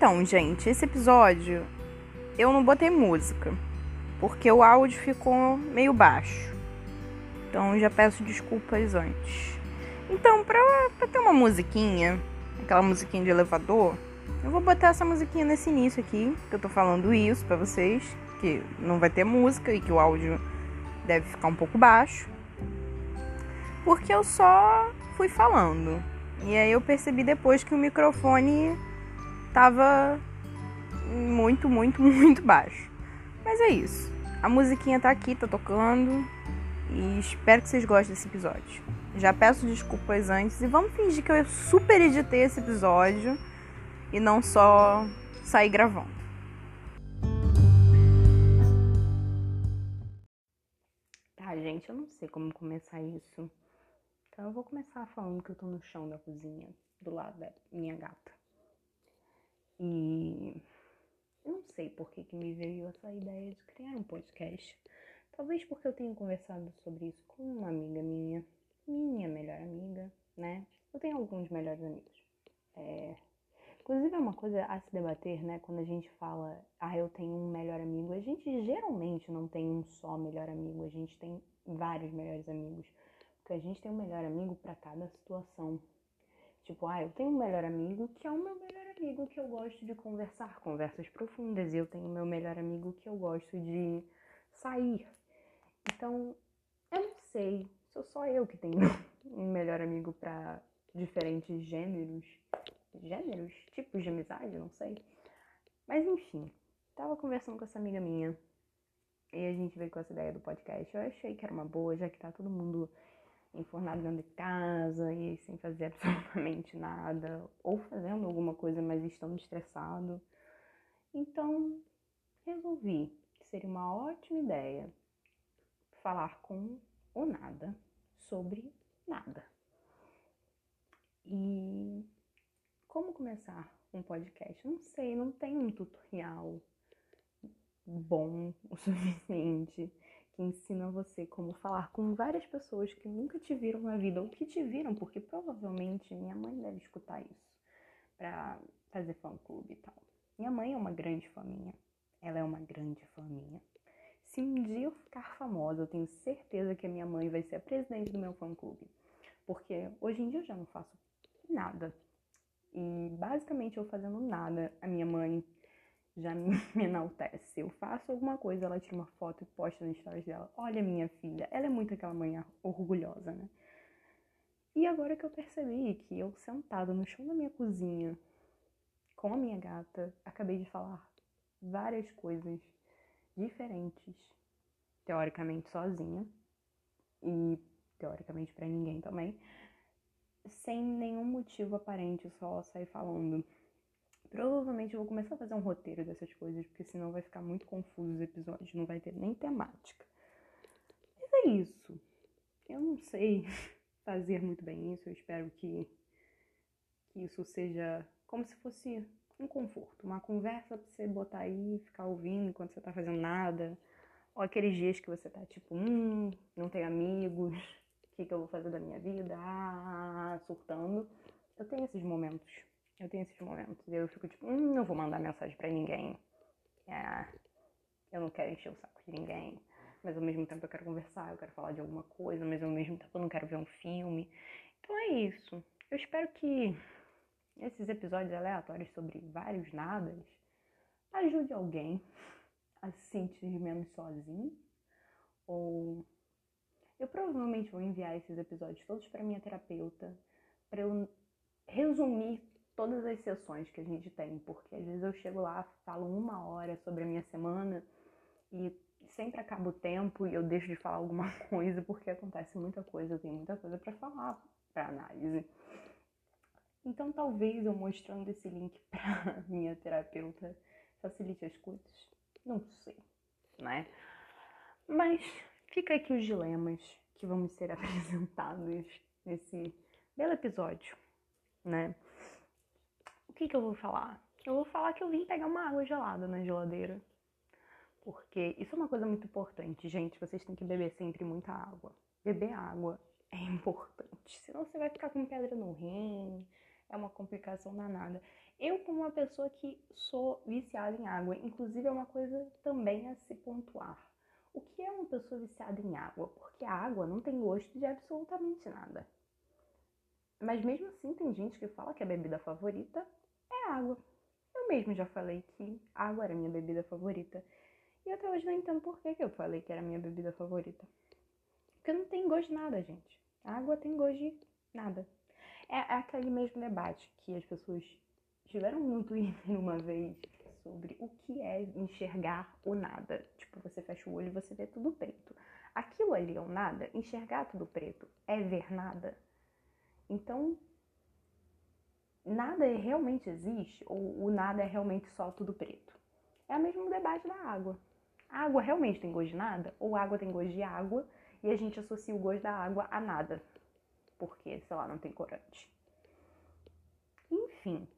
Então, gente, esse episódio eu não botei música, porque o áudio ficou meio baixo. Então já peço desculpas antes. Então, pra, pra ter uma musiquinha, aquela musiquinha de elevador, eu vou botar essa musiquinha nesse início aqui, que eu tô falando isso pra vocês, que não vai ter música e que o áudio deve ficar um pouco baixo. Porque eu só fui falando. E aí eu percebi depois que o microfone tava muito, muito, muito baixo. Mas é isso. A musiquinha tá aqui, tá tocando. E espero que vocês gostem desse episódio. Já peço desculpas antes e vamos fingir que eu super editei esse episódio e não só sair gravando. Tá, gente, eu não sei como começar isso. Então eu vou começar falando que eu tô no chão da cozinha, do lado da minha gata. E eu não sei por que, que me veio essa ideia de criar um podcast. Talvez porque eu tenha conversado sobre isso com uma amiga minha, minha melhor amiga, né? Eu tenho alguns melhores amigos. É... Inclusive é uma coisa a se debater, né? Quando a gente fala, ah, eu tenho um melhor amigo, a gente geralmente não tem um só melhor amigo, a gente tem vários melhores amigos. Porque a gente tem um melhor amigo para cada situação. Tipo, ah, eu tenho um melhor amigo que é o meu melhor amigo que eu gosto de conversar, conversas profundas. E eu tenho meu melhor amigo que eu gosto de sair. Então, eu não sei. Sou só eu que tenho um melhor amigo para diferentes gêneros. Gêneros? Tipos de amizade? Não sei. Mas enfim, tava conversando com essa amiga minha. E a gente veio com essa ideia do podcast. Eu achei que era uma boa, já que tá todo mundo enfornado dentro de casa e sem fazer absolutamente nada, ou fazendo alguma coisa, mas estando estressado. Então, resolvi que seria uma ótima ideia falar com o nada sobre nada. E como começar um podcast? Não sei, não tem um tutorial bom o suficiente que ensina você como falar com várias pessoas que nunca te viram na vida ou que te viram, porque provavelmente minha mãe deve escutar isso para fazer fã clube e tal. Minha mãe é uma grande fã. Ela é uma grande fã. Se um dia eu ficar famosa, eu tenho certeza que a minha mãe vai ser a presidente do meu fã clube. Porque hoje em dia eu já não faço nada. E basicamente eu fazendo nada, a minha mãe já me enaltece. Eu faço alguma coisa, ela tira uma foto e posta no stories dela. Olha minha filha, ela é muito aquela mãe orgulhosa, né? E agora que eu percebi que eu sentada no chão da minha cozinha com a minha gata, acabei de falar várias coisas diferentes, teoricamente sozinha e teoricamente para ninguém também, sem nenhum motivo aparente, só sair falando Provavelmente eu vou começar a fazer um roteiro dessas coisas, porque senão vai ficar muito confuso os episódios, não vai ter nem temática. Mas é isso. Eu não sei fazer muito bem isso, eu espero que, que isso seja como se fosse um conforto, uma conversa pra você botar aí, ficar ouvindo enquanto você tá fazendo nada. Ou aqueles dias que você tá tipo, hum, não tenho amigos, o que, que eu vou fazer da minha vida? Ah, surtando. Eu tenho esses momentos. Eu tenho esses momentos. Eu fico tipo, hum, não vou mandar mensagem para ninguém. É, eu não quero encher o saco de ninguém. Mas ao mesmo tempo eu quero conversar, eu quero falar de alguma coisa, mas ao mesmo tempo eu não quero ver um filme. Então é isso. Eu espero que esses episódios aleatórios sobre vários nadas ajude alguém a se sentir menos sozinho. Ou eu provavelmente vou enviar esses episódios todos para minha terapeuta para eu resumir todas as sessões que a gente tem, porque às vezes eu chego lá, falo uma hora sobre a minha semana e sempre acaba o tempo e eu deixo de falar alguma coisa porque acontece muita coisa, eu tenho muita coisa para falar para análise. Então talvez eu mostrando esse link para minha terapeuta facilite as coisas. Não sei, né? Mas fica aqui os dilemas que vão me ser apresentados nesse belo episódio, né? Que, que eu vou falar? Eu vou falar que eu vim pegar uma água gelada na geladeira. Porque isso é uma coisa muito importante, gente. Vocês têm que beber sempre muita água. Beber água é importante. Senão você vai ficar com pedra no rim. É uma complicação danada. Eu, como uma pessoa que sou viciada em água, inclusive é uma coisa também a se pontuar. O que é uma pessoa viciada em água? Porque a água não tem gosto de absolutamente nada. Mas mesmo assim, tem gente que fala que a bebida favorita é água. Eu mesmo já falei que água era minha bebida favorita. E até hoje não entendo por que, que eu falei que era minha bebida favorita. Porque não tem gosto de nada, gente. A água tem gosto de nada. É, é aquele mesmo debate que as pessoas tiveram no Twitter uma vez sobre o que é enxergar o nada. Tipo, você fecha o olho e você vê tudo preto. Aquilo ali é o nada, enxergar tudo preto é ver nada. Então, nada realmente existe ou o nada é realmente só tudo preto? É o mesmo debate da água. A água realmente tem gosto de nada ou a água tem gosto de água e a gente associa o gosto da água a nada? Porque, sei lá, não tem corante. Enfim,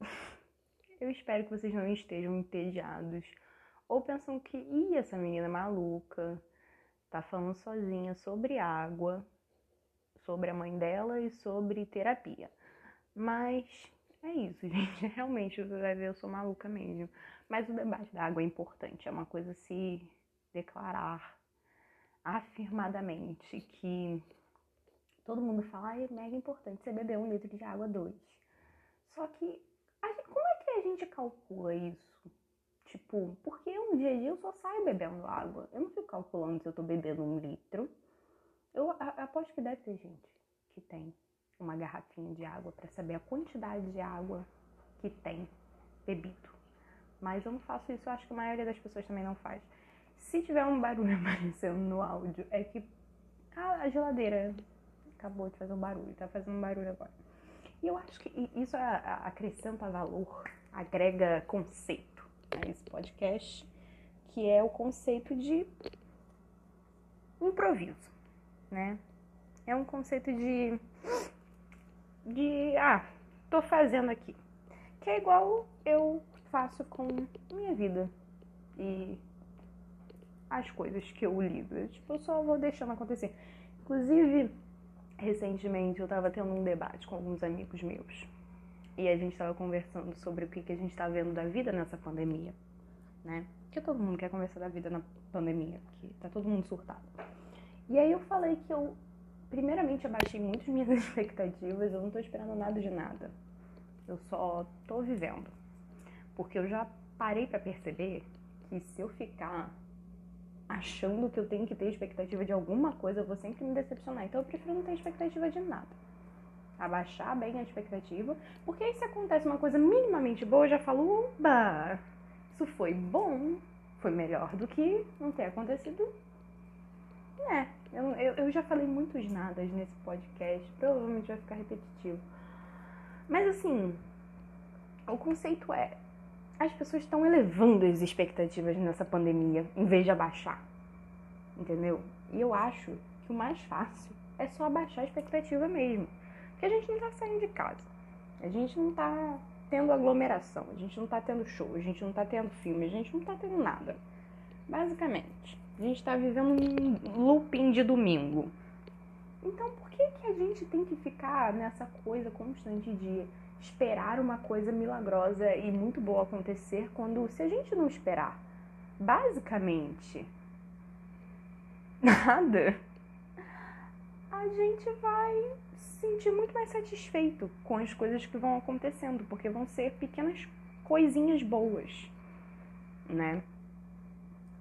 eu espero que vocês não estejam entediados ou pensam que, ih, essa menina maluca tá falando sozinha sobre água, sobre a mãe dela e sobre terapia. Mas é isso, gente. Realmente, você vai ver, eu sou maluca mesmo. Mas o debate da água é importante, é uma coisa se declarar afirmadamente que todo mundo fala, ah, é mega importante você beber um litro de água dois. Só que como é que a gente calcula isso? Tipo, porque um dia a dia eu só saio bebendo água. Eu não fico calculando se eu tô bebendo um litro. Eu aposto que deve ter gente que tem uma garrafinha de água para saber a quantidade de água que tem bebido. Mas eu não faço isso, eu acho que a maioria das pessoas também não faz. Se tiver um barulho aparecendo no áudio, é que a geladeira acabou de fazer um barulho, tá fazendo um barulho agora. E eu acho que isso acrescenta valor, agrega conceito a esse podcast, que é o conceito de improviso, né? É um conceito de de ah, tô fazendo aqui. Que é igual eu faço com minha vida e as coisas que eu lido. Tipo, eu só vou deixando acontecer. Inclusive, recentemente eu estava tendo um debate com alguns amigos meus e a gente estava conversando sobre o que, que a gente está vendo da vida nessa pandemia, né? Porque todo mundo quer conversar da vida na pandemia, porque tá todo mundo surtado. E aí eu falei que eu, primeiramente, abaixei muito as minhas expectativas, eu não tô esperando nada de nada. Eu só tô vivendo. Porque eu já parei para perceber que se eu ficar achando que eu tenho que ter expectativa de alguma coisa, eu vou sempre me decepcionar. Então eu prefiro não ter expectativa de nada. Abaixar bem a expectativa, porque aí se acontece uma coisa minimamente boa, eu já falo, oba, isso foi bom, foi melhor do que não ter acontecido. É, eu, eu, já falei muitos nadas nesse podcast, provavelmente vai ficar repetitivo. Mas assim, o conceito é, as pessoas estão elevando as expectativas nessa pandemia em vez de abaixar. Entendeu? E eu acho que o mais fácil é só abaixar a expectativa mesmo. Porque a gente não tá saindo de casa. A gente não tá tendo aglomeração, a gente não tá tendo show, a gente não tá tendo filme, a gente não tá tendo nada. Basicamente, a gente tá vivendo um looping de domingo. Então, por que, que a gente tem que ficar nessa coisa constante de esperar uma coisa milagrosa e muito boa acontecer quando, se a gente não esperar, basicamente nada, a gente vai se sentir muito mais satisfeito com as coisas que vão acontecendo, porque vão ser pequenas coisinhas boas, né?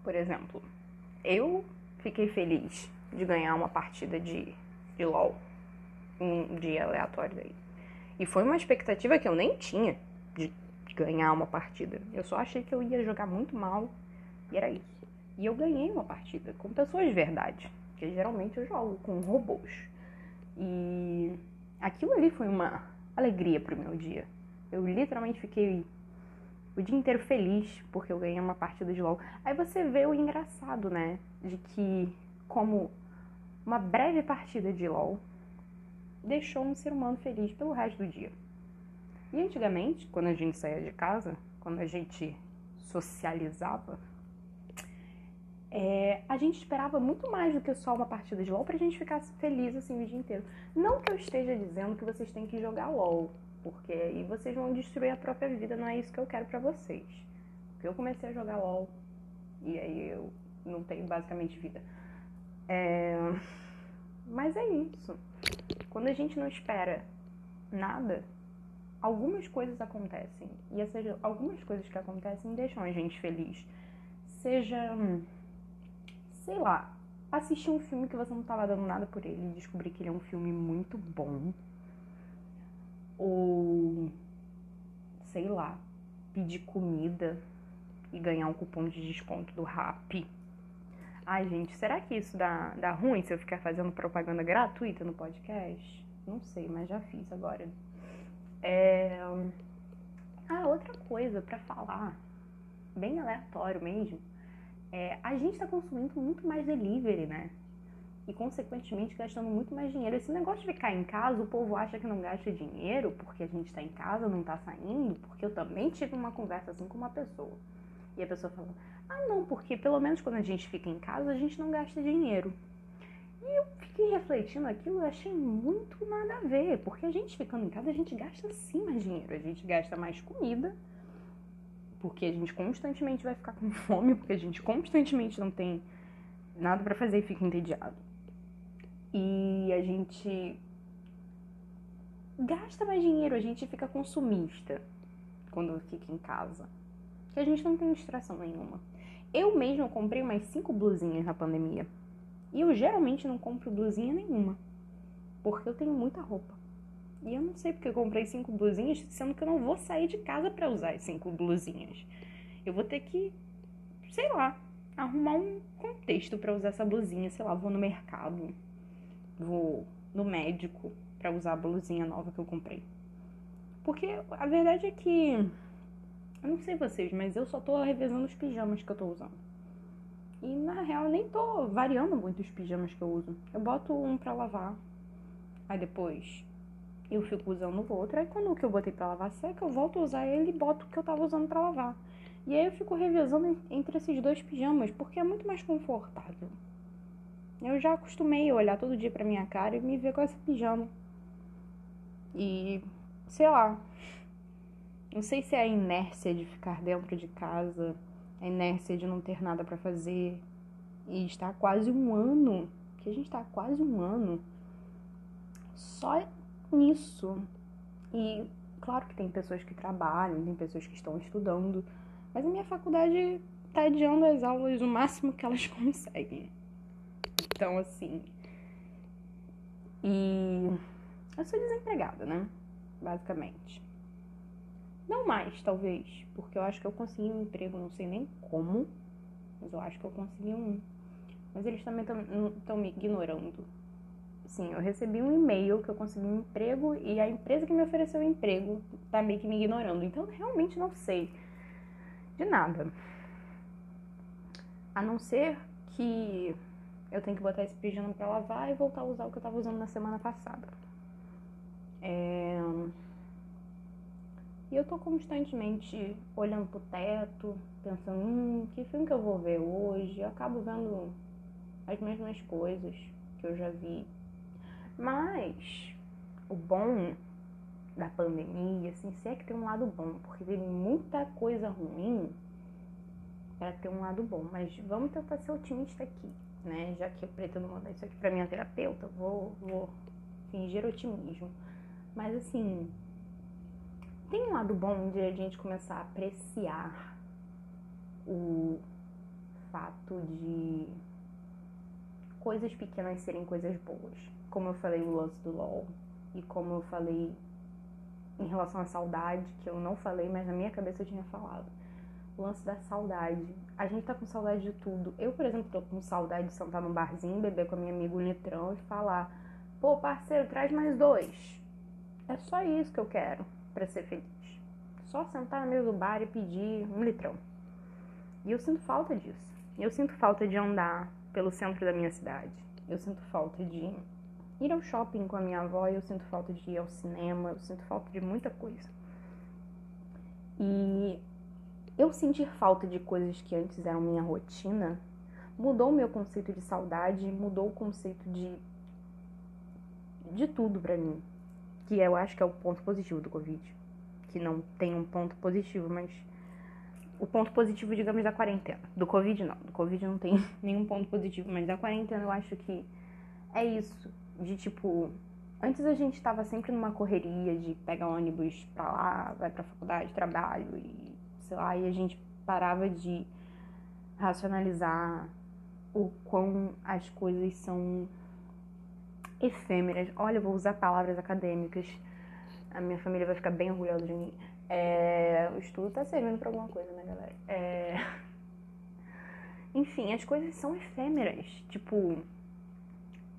Por exemplo, eu fiquei feliz de ganhar uma partida de, de LOL um dia aleatório aí. E foi uma expectativa que eu nem tinha de ganhar uma partida. Eu só achei que eu ia jogar muito mal e era isso. E eu ganhei uma partida com pessoas de verdade, porque geralmente eu jogo com robôs. E aquilo ali foi uma alegria pro meu dia. Eu literalmente fiquei o dia inteiro feliz porque eu ganhei uma partida de LoL. Aí você vê o engraçado, né? De que, como uma breve partida de LoL deixou um ser humano feliz pelo resto do dia. E antigamente, quando a gente saía de casa, quando a gente socializava, é, a gente esperava muito mais do que só uma partida de LOL pra gente ficar feliz assim o dia inteiro. Não que eu esteja dizendo que vocês têm que jogar LOL, Porque aí vocês vão destruir a própria vida, não é isso que eu quero para vocês. Porque eu comecei a jogar LOL e aí eu não tenho basicamente vida. É... Mas é isso. Quando a gente não espera nada, algumas coisas acontecem. E essas algumas coisas que acontecem deixam a gente feliz. Seja, sei lá, assistir um filme que você não estava dando nada por ele e descobrir que ele é um filme muito bom. Ou, sei lá, pedir comida e ganhar um cupom de desconto do Rap. Ai, gente, será que isso dá, dá ruim se eu ficar fazendo propaganda gratuita no podcast? Não sei, mas já fiz agora. É... Ah, outra coisa para falar, bem aleatório mesmo, é, a gente está consumindo muito mais delivery, né? E, consequentemente, gastando muito mais dinheiro. Esse negócio de ficar em casa, o povo acha que não gasta dinheiro porque a gente está em casa, não está saindo, porque eu também tive uma conversa assim com uma pessoa. E a pessoa falou: Ah, não, porque pelo menos quando a gente fica em casa, a gente não gasta dinheiro. E eu fiquei refletindo aquilo e achei muito nada a ver, porque a gente ficando em casa, a gente gasta sim mais dinheiro. A gente gasta mais comida, porque a gente constantemente vai ficar com fome, porque a gente constantemente não tem nada para fazer e fica entediado. E a gente gasta mais dinheiro, a gente fica consumista quando fica em casa. Que a gente não tem distração nenhuma. Eu mesma comprei umas cinco blusinhas na pandemia. E eu geralmente não compro blusinha nenhuma. Porque eu tenho muita roupa. E eu não sei porque eu comprei cinco blusinhas, sendo que eu não vou sair de casa para usar as cinco blusinhas. Eu vou ter que, sei lá, arrumar um contexto para usar essa blusinha. Sei lá, vou no mercado, vou no médico para usar a blusinha nova que eu comprei. Porque a verdade é que, eu não sei vocês, mas eu só tô revezando os pijamas que eu tô usando. E na real nem tô variando muito os pijamas que eu uso. Eu boto um pra lavar, aí depois eu fico usando o outro. Aí quando o que eu botei pra lavar seca, eu volto a usar ele e boto o que eu tava usando pra lavar. E aí eu fico revezando entre esses dois pijamas, porque é muito mais confortável. Eu já acostumei a olhar todo dia pra minha cara e me ver com esse pijama. E, sei lá, não sei se é a inércia de ficar dentro de casa a inércia de não ter nada para fazer e estar quase um ano, que a gente está quase um ano só nisso. E claro que tem pessoas que trabalham, tem pessoas que estão estudando, mas a minha faculdade tá adiando as aulas o máximo que elas conseguem. Então, assim. E eu sou desempregada, né? Basicamente. Não mais, talvez, porque eu acho que eu consegui um emprego, não sei nem como, mas eu acho que eu consegui um. Mas eles também estão me ignorando. Sim, eu recebi um e-mail que eu consegui um emprego e a empresa que me ofereceu o emprego tá meio que me ignorando. Então, eu realmente não sei de nada. A não ser que eu tenho que botar esse pijama pra lavar e voltar a usar o que eu tava usando na semana passada. É... E eu tô constantemente olhando pro teto, pensando, hum, que filme que eu vou ver hoje? Eu acabo vendo as mesmas coisas que eu já vi. Mas o bom da pandemia, assim, se é que tem um lado bom, porque tem muita coisa ruim para ter um lado bom. Mas vamos tentar ser otimista aqui, né? Já que eu pretendo mandar isso aqui pra minha terapeuta, vou, vou fingir otimismo. Mas assim, tem um lado bom de a gente começar a apreciar o fato de coisas pequenas serem coisas boas. Como eu falei o lance do LOL e como eu falei em relação à saudade, que eu não falei, mas na minha cabeça eu tinha falado. O lance da saudade. A gente tá com saudade de tudo. Eu, por exemplo, tô com saudade de sentar num barzinho, beber com a minha amiga o litrão e falar: pô, parceiro, traz mais dois. É só isso que eu quero para ser feliz. Só sentar no meio do bar e pedir um litrão. E eu sinto falta disso. Eu sinto falta de andar pelo centro da minha cidade. Eu sinto falta de ir ao shopping com a minha avó, eu sinto falta de ir ao cinema, eu sinto falta de muita coisa. E eu sentir falta de coisas que antes eram minha rotina mudou o meu conceito de saudade, mudou o conceito de de tudo para mim. que eu acho que é o ponto positivo do Covid. Que não tem um ponto positivo, mas o ponto positivo, digamos, da quarentena. Do Covid não. Do Covid não tem nenhum ponto positivo, mas da quarentena eu acho que é isso. De tipo, antes a gente tava sempre numa correria de pegar ônibus pra lá, vai pra faculdade, trabalho e sei lá, e a gente parava de racionalizar o quão as coisas são efêmeras. Olha, eu vou usar palavras acadêmicas. A minha família vai ficar bem orgulhosa de mim. É, o estudo tá servindo pra alguma coisa, né, galera? É... Enfim, as coisas são efêmeras. Tipo,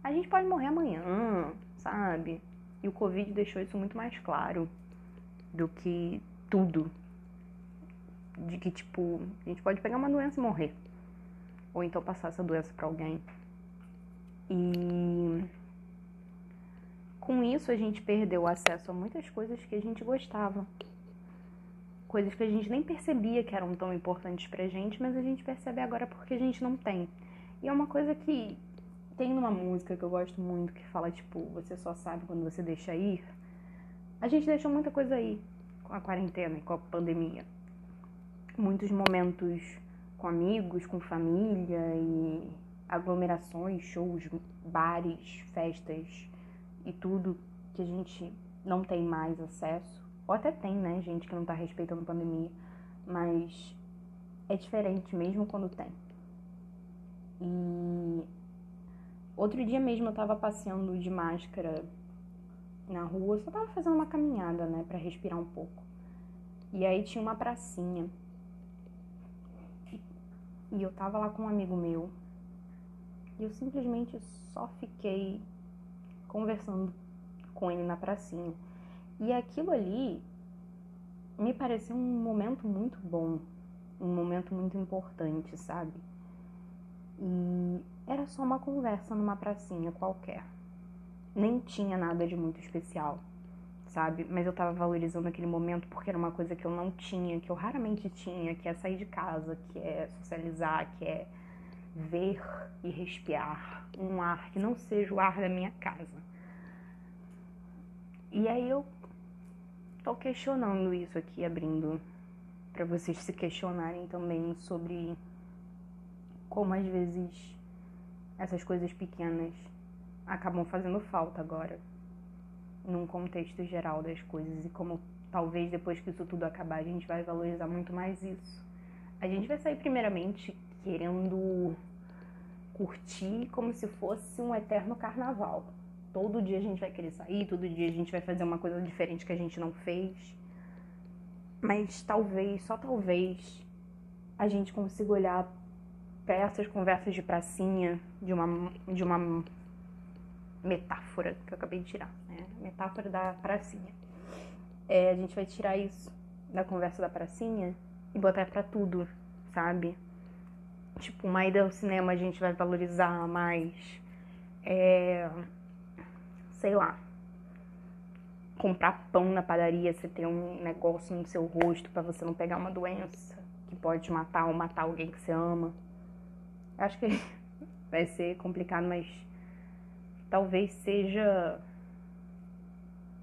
a gente pode morrer amanhã, sabe? E o Covid deixou isso muito mais claro do que tudo. De que, tipo, a gente pode pegar uma doença e morrer. Ou então passar essa doença para alguém. E com isso a gente perdeu acesso a muitas coisas que a gente gostava. Coisas que a gente nem percebia que eram tão importantes pra gente, mas a gente percebe agora porque a gente não tem. E é uma coisa que tem numa música que eu gosto muito que fala, tipo, você só sabe quando você deixa ir. A gente deixou muita coisa aí com a quarentena e com a pandemia. Muitos momentos com amigos, com família e aglomerações, shows, bares, festas e tudo que a gente não tem mais acesso. Ou até tem, né, gente que não tá respeitando a pandemia, mas é diferente mesmo quando tem. E outro dia mesmo eu tava passeando de máscara na rua, só tava fazendo uma caminhada, né, para respirar um pouco. E aí tinha uma pracinha e eu tava lá com um amigo meu. E eu simplesmente só fiquei conversando com ele na pracinha. E aquilo ali me pareceu um momento muito bom, um momento muito importante, sabe? E era só uma conversa numa pracinha qualquer. Nem tinha nada de muito especial sabe? Mas eu tava valorizando aquele momento porque era uma coisa que eu não tinha, que eu raramente tinha, que é sair de casa, que é socializar, que é ver e respirar um ar que não seja o ar da minha casa. E aí eu tô questionando isso aqui, abrindo para vocês se questionarem também sobre como às vezes essas coisas pequenas acabam fazendo falta agora num contexto geral das coisas e como talvez depois que isso tudo acabar a gente vai valorizar muito mais isso. A gente vai sair primeiramente querendo curtir como se fosse um eterno carnaval. Todo dia a gente vai querer sair, todo dia a gente vai fazer uma coisa diferente que a gente não fez. Mas talvez, só talvez, a gente consiga olhar para essas conversas de pracinha de uma, de uma metáfora que eu acabei de tirar, né? Metáfora da pracinha. É, a gente vai tirar isso da conversa da pracinha e botar pra tudo, sabe? Tipo, uma ida ao cinema a gente vai valorizar mais. É, sei lá. Comprar pão na padaria, você tem um negócio no seu rosto para você não pegar uma doença que pode te matar ou matar alguém que você ama. Acho que vai ser complicado, mas talvez seja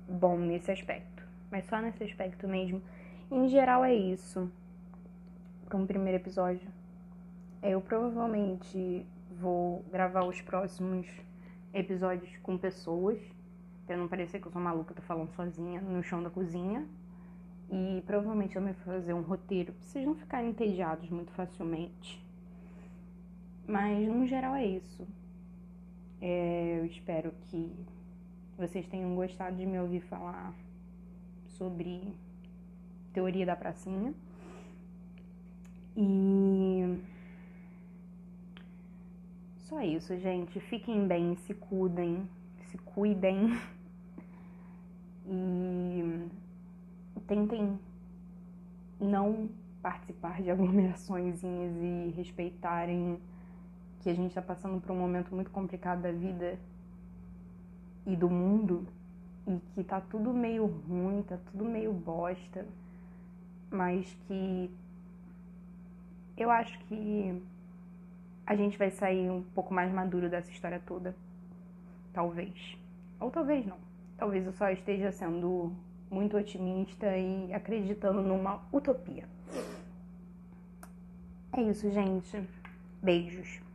bom nesse aspecto. Mas só nesse aspecto mesmo. Em geral é isso. Para um primeiro episódio. Eu provavelmente vou gravar os próximos episódios com pessoas. Pra não parecer que eu sou maluca, tô falando sozinha no chão da cozinha. E provavelmente eu vou fazer um roteiro pra vocês não ficarem entediados muito facilmente. Mas no geral é isso. É, eu espero que vocês tenham gostado de me ouvir falar sobre teoria da pracinha. E só isso, gente. Fiquem bem, se cuidem, se cuidem. E tentem não participar de aglomerações e respeitarem que a gente está passando por um momento muito complicado da vida e do mundo e que tá tudo meio ruim, tá tudo meio bosta, mas que eu acho que a gente vai sair um pouco mais maduro dessa história toda. Talvez. Ou talvez não. Talvez eu só esteja sendo muito otimista e acreditando numa utopia. É isso, gente. Beijos.